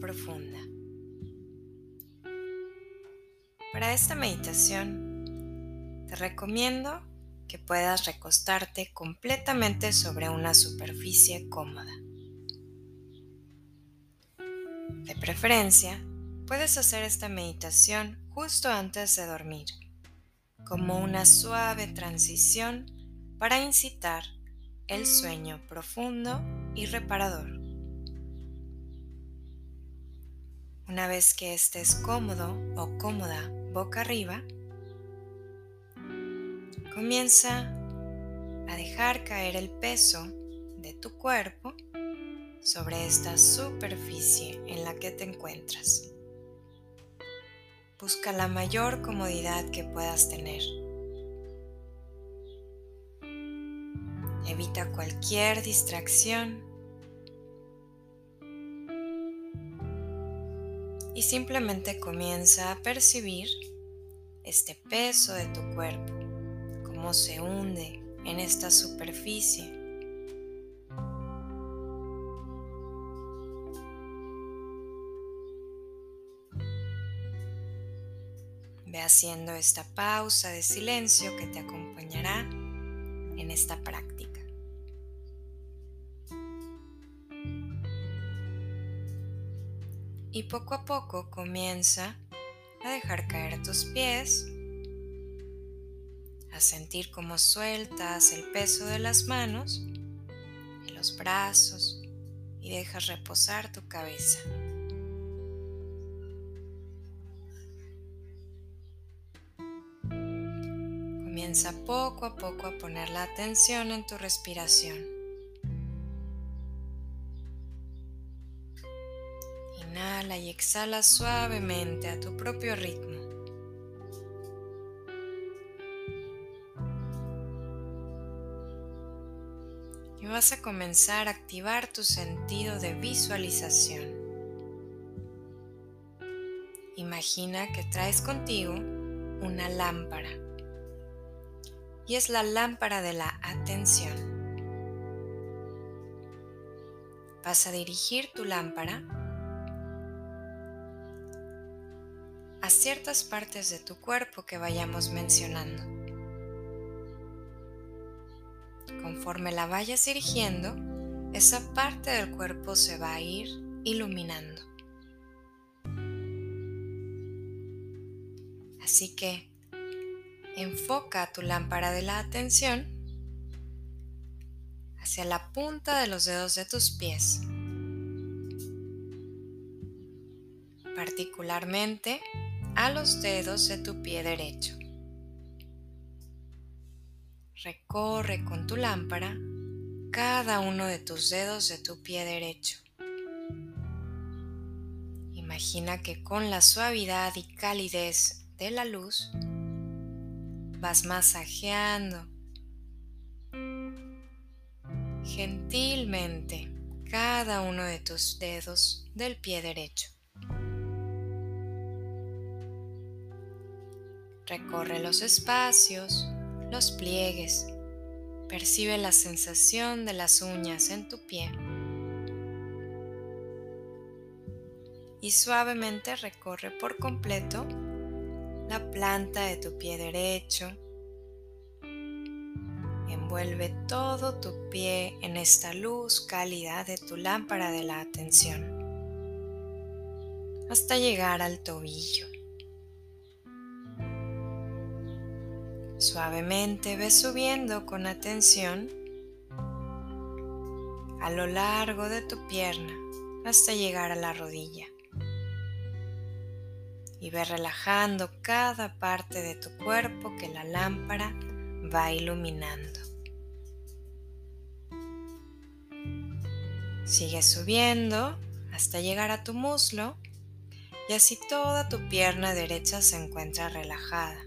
profunda. Para esta meditación te recomiendo que puedas recostarte completamente sobre una superficie cómoda. De preferencia, puedes hacer esta meditación justo antes de dormir, como una suave transición para incitar el sueño profundo y reparador. Una vez que estés cómodo o cómoda boca arriba, comienza a dejar caer el peso de tu cuerpo sobre esta superficie en la que te encuentras. Busca la mayor comodidad que puedas tener. Evita cualquier distracción y simplemente comienza a percibir este peso de tu cuerpo, cómo se hunde en esta superficie. Ve haciendo esta pausa de silencio que te acompañará en esta práctica. Y poco a poco comienza a dejar caer tus pies, a sentir cómo sueltas el peso de las manos y los brazos y dejas reposar tu cabeza. Comienza poco a poco a poner la atención en tu respiración. Y exhala suavemente a tu propio ritmo. Y vas a comenzar a activar tu sentido de visualización. Imagina que traes contigo una lámpara. Y es la lámpara de la atención. Vas a dirigir tu lámpara ciertas partes de tu cuerpo que vayamos mencionando. Conforme la vayas dirigiendo, esa parte del cuerpo se va a ir iluminando. Así que enfoca tu lámpara de la atención hacia la punta de los dedos de tus pies. Particularmente a los dedos de tu pie derecho. Recorre con tu lámpara cada uno de tus dedos de tu pie derecho. Imagina que con la suavidad y calidez de la luz vas masajeando gentilmente cada uno de tus dedos del pie derecho. Recorre los espacios, los pliegues. Percibe la sensación de las uñas en tu pie. Y suavemente recorre por completo la planta de tu pie derecho. Envuelve todo tu pie en esta luz cálida de tu lámpara de la atención hasta llegar al tobillo. Suavemente ve subiendo con atención a lo largo de tu pierna hasta llegar a la rodilla. Y ve relajando cada parte de tu cuerpo que la lámpara va iluminando. Sigue subiendo hasta llegar a tu muslo y así toda tu pierna derecha se encuentra relajada.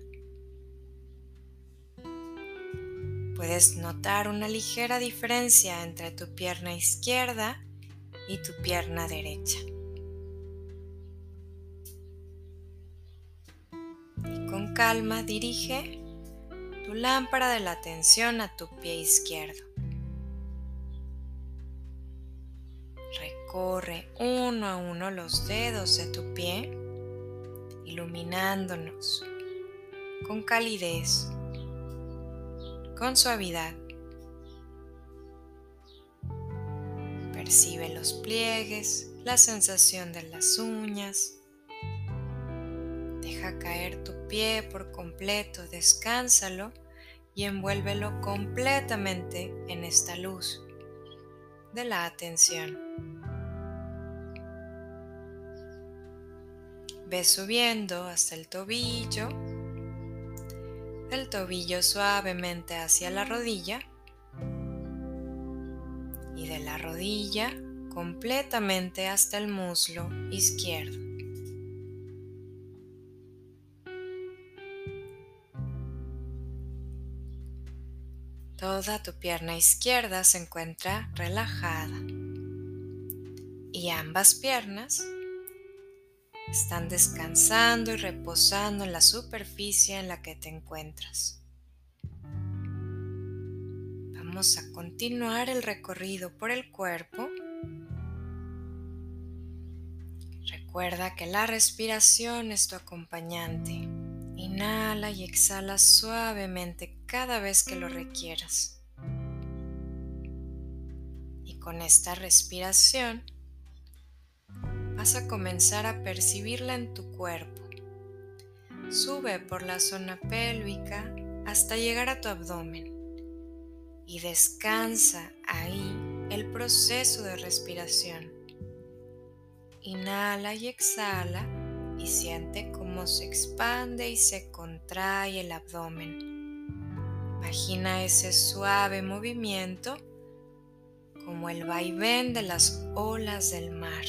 Puedes notar una ligera diferencia entre tu pierna izquierda y tu pierna derecha. Y con calma dirige tu lámpara de la atención a tu pie izquierdo. recorre uno a uno los dedos de tu pie, iluminándonos con calidez, con suavidad. Percibe los pliegues, la sensación de las uñas. Deja caer tu pie por completo, descánsalo y envuélvelo completamente en esta luz de la atención. Ve subiendo hasta el tobillo, el tobillo suavemente hacia la rodilla y de la rodilla completamente hasta el muslo izquierdo. Toda tu pierna izquierda se encuentra relajada y ambas piernas están descansando y reposando en la superficie en la que te encuentras. Vamos a continuar el recorrido por el cuerpo. Recuerda que la respiración es tu acompañante. Inhala y exhala suavemente cada vez que lo requieras. Y con esta respiración vas a comenzar a percibirla en tu cuerpo. Sube por la zona pélvica hasta llegar a tu abdomen y descansa ahí el proceso de respiración. Inhala y exhala y siente cómo se expande y se contrae el abdomen. Imagina ese suave movimiento como el vaivén de las olas del mar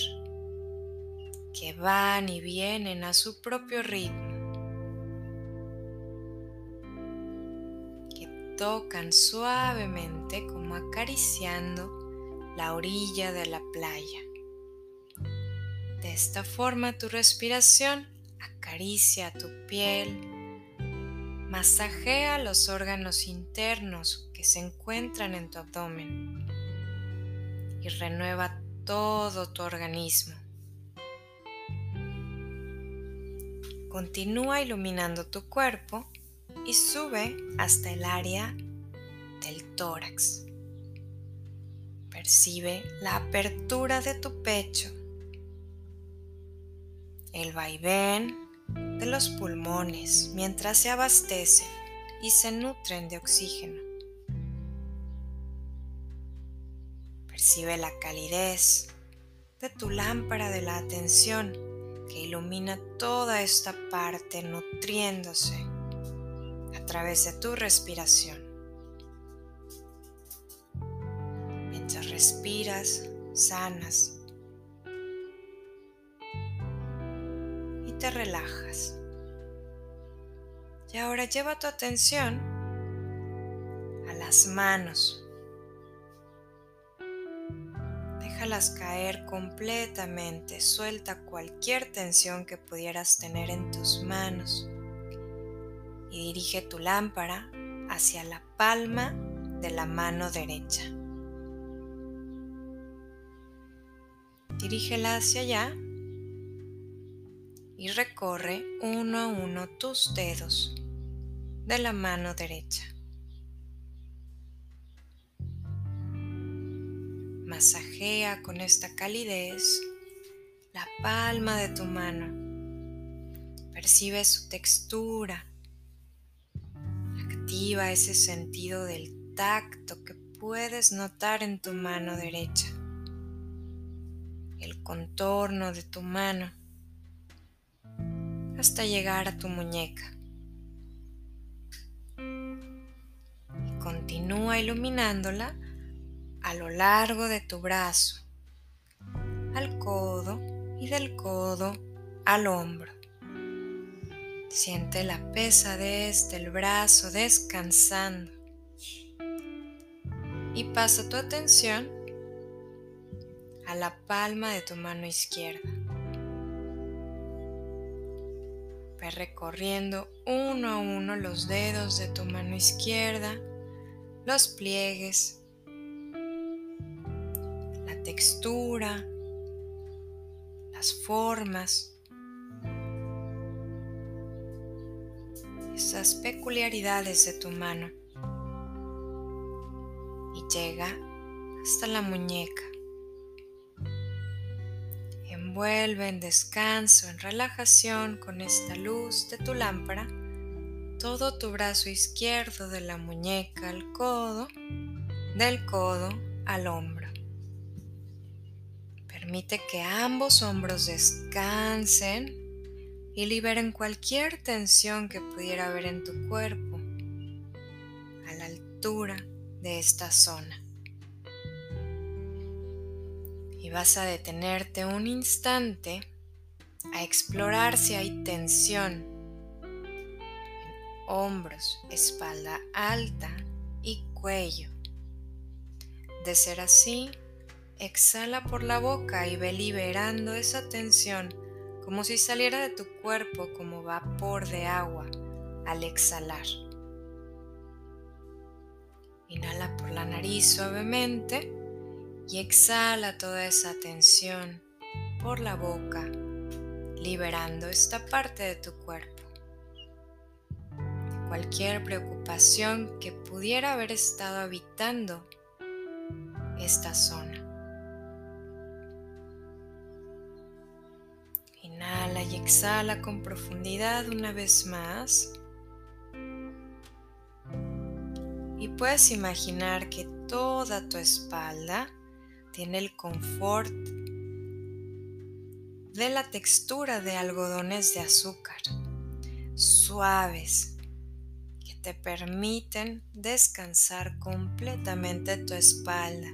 que van y vienen a su propio ritmo, que tocan suavemente como acariciando la orilla de la playa. De esta forma tu respiración acaricia tu piel, Masajea los órganos internos que se encuentran en tu abdomen y renueva todo tu organismo. Continúa iluminando tu cuerpo y sube hasta el área del tórax. Percibe la apertura de tu pecho, el vaivén de los pulmones mientras se abastecen y se nutren de oxígeno. Percibe la calidez de tu lámpara de la atención que ilumina toda esta parte nutriéndose a través de tu respiración. Mientras respiras, sanas te relajas. Y ahora lleva tu atención a las manos. Déjalas caer completamente, suelta cualquier tensión que pudieras tener en tus manos y dirige tu lámpara hacia la palma de la mano derecha. Dirígela hacia allá y recorre uno a uno tus dedos de la mano derecha. Masajea con esta calidez la palma de tu mano. Percibe su textura. Activa ese sentido del tacto que puedes notar en tu mano derecha. El contorno de tu mano hasta llegar a tu muñeca. Y continúa iluminándola a lo largo de tu brazo, al codo y del codo al hombro. Siente la pesadez del brazo descansando y pasa tu atención a la palma de tu mano izquierda. Ve recorriendo uno a uno los dedos de tu mano izquierda, los pliegues, textura, las formas, esas peculiaridades de tu mano y llega hasta la muñeca. Envuelve en descanso, en relajación con esta luz de tu lámpara todo tu brazo izquierdo de la muñeca al codo, del codo al hombro. Permite que ambos hombros descansen y liberen cualquier tensión que pudiera haber en tu cuerpo a la altura de esta zona. Y vas a detenerte un instante a explorar si hay tensión hombros, espalda alta y cuello. De ser así, exhala por la boca y ve liberando esa tensión como si saliera de tu cuerpo como vapor de agua al exhalar. Inhala por la nariz suavemente y exhala toda esa tensión por la boca, liberando esta parte de tu cuerpo cualquier preocupación que pudiera haber estado habitando esta zona. Inhala y exhala con profundidad una vez más. Y puedes imaginar que toda tu espalda tiene el confort de la textura de algodones de azúcar, suaves, te permiten descansar completamente tu espalda.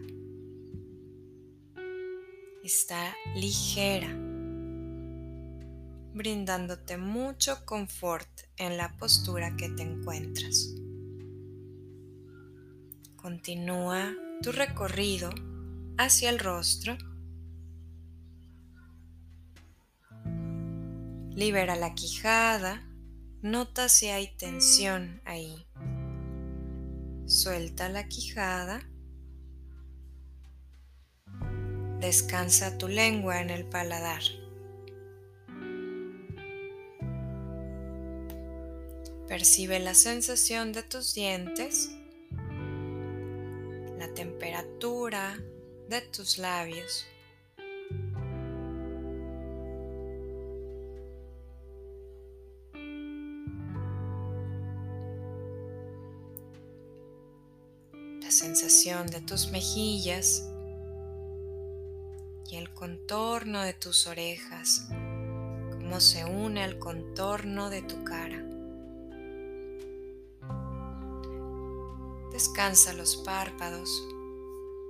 Está ligera, brindándote mucho confort en la postura que te encuentras. Continúa tu recorrido hacia el rostro. Libera la quijada Nota si hay tensión ahí. Suelta la quijada. Descansa tu lengua en el paladar. Percibe la sensación de tus dientes, la temperatura de tus labios. sensación de tus mejillas y el contorno de tus orejas, cómo se une al contorno de tu cara. Descansa los párpados,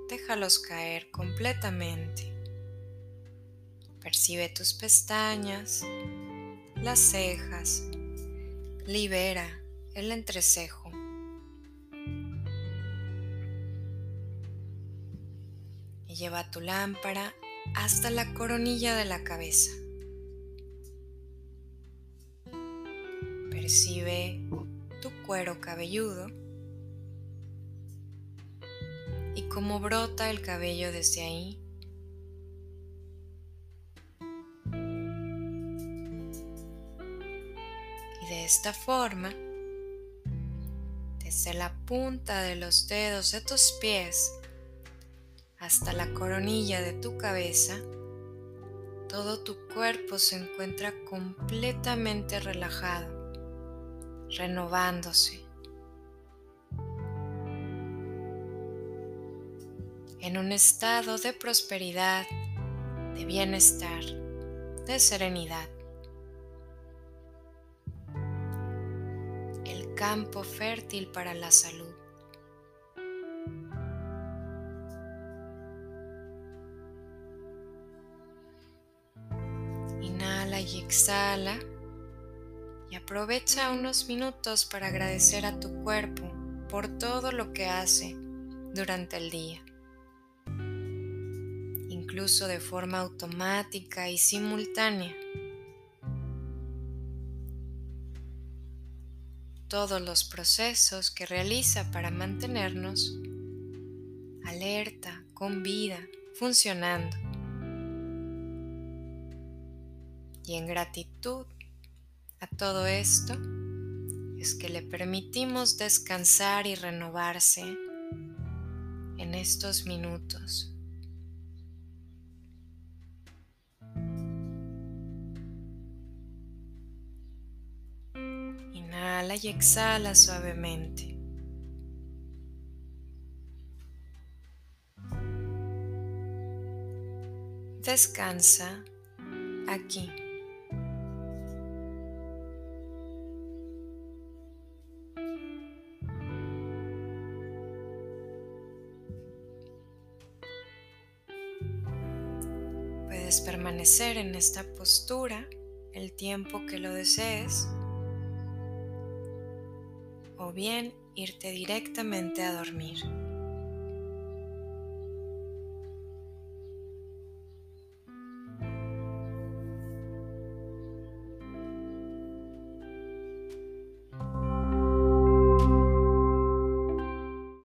déjalos caer completamente. Percibe tus pestañas, las cejas, libera el entrecejo. lleva tu lámpara hasta la coronilla de la cabeza. Percibe tu cuero cabelludo y cómo brota el cabello desde ahí. Y de esta forma, desde la punta de los dedos de tus pies hasta la coronilla de tu cabeza, todo tu cuerpo se encuentra completamente relajado, renovándose. En un estado de prosperidad, de bienestar, de serenidad. El campo fértil para la salud. y exhala y aprovecha unos minutos para agradecer a tu cuerpo por todo lo que hace durante el día, incluso de forma automática y simultánea. Todos los procesos que realiza para mantenernos alerta, con vida, funcionando Y en gratitud a todo esto es que le permitimos descansar y renovarse en estos minutos. Y exhala suavemente. Descansa aquí. Puedes permanecer en esta postura el tiempo que lo desees bien irte directamente a dormir.